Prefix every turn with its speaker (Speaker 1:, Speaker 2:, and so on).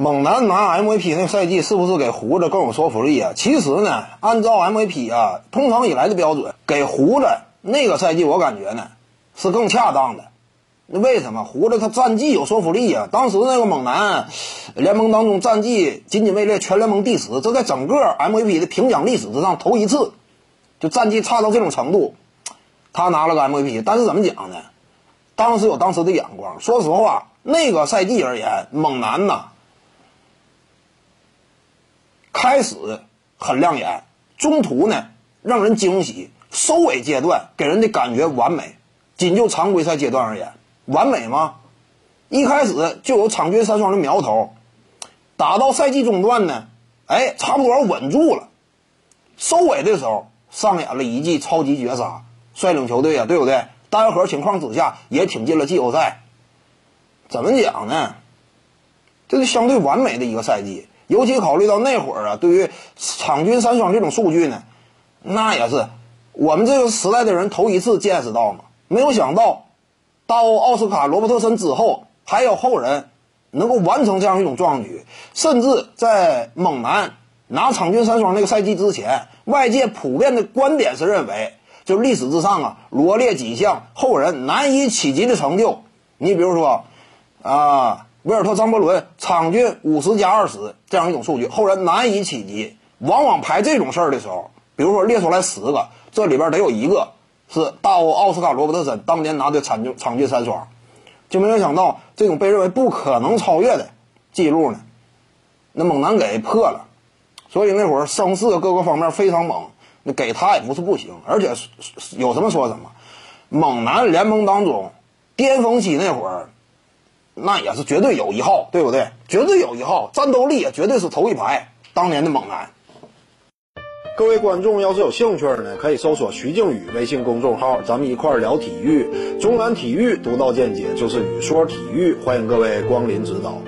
Speaker 1: 猛男拿 MVP 那赛季是不是给胡子更有说服力啊？其实呢，按照 MVP 啊，通常以来的标准，给胡子那个赛季我感觉呢是更恰当的。那为什么胡子他战绩有说服力啊？当时那个猛男联盟当中战绩仅仅位列全联盟第十，这在整个 MVP 的评奖历史之上头一次，就战绩差到这种程度，他拿了个 MVP。但是怎么讲呢？当时有当时的眼光。说实话，那个赛季而言，猛男呐。开始很亮眼，中途呢让人惊喜，收尾阶段给人的感觉完美。仅就常规赛阶段而言，完美吗？一开始就有场均三双的苗头，打到赛季中段呢，哎，差不多稳住了。收尾的时候上演了一记超级绝杀，率领球队啊，对不对？单核情况之下也挺进了季后赛。怎么讲呢？这是相对完美的一个赛季。尤其考虑到那会儿啊，对于场均三双这种数据呢，那也是我们这个时代的人头一次见识到嘛。没有想到，到奥斯卡·罗伯特森之后，还有后人能够完成这样一种壮举。甚至在猛男拿场均三双那个赛季之前，外界普遍的观点是认为，就历史之上啊，罗列几项后人难以企及的成就。你比如说，啊。维尔特·张伯伦场均五十加二十这样一种数据，后人难以企及。往往排这种事儿的时候，比如说列出来十个，这里边得有一个是大欧奥斯卡·罗伯特森当年拿的场均场均三双，就没有想到这种被认为不可能超越的记录呢，那猛男给破了。所以那会儿声势各个方面非常猛，那给他也不是不行，而且有什么说什么。猛男联盟当中巅峰期那会儿。那也是绝对有一号，对不对？绝对有一号，战斗力也绝对是头一排。当年的猛男。
Speaker 2: 各位观众要是有兴趣呢，可以搜索徐静宇微信公众号，咱们一块聊体育。中南体育独到见解就是语说体育，欢迎各位光临指导。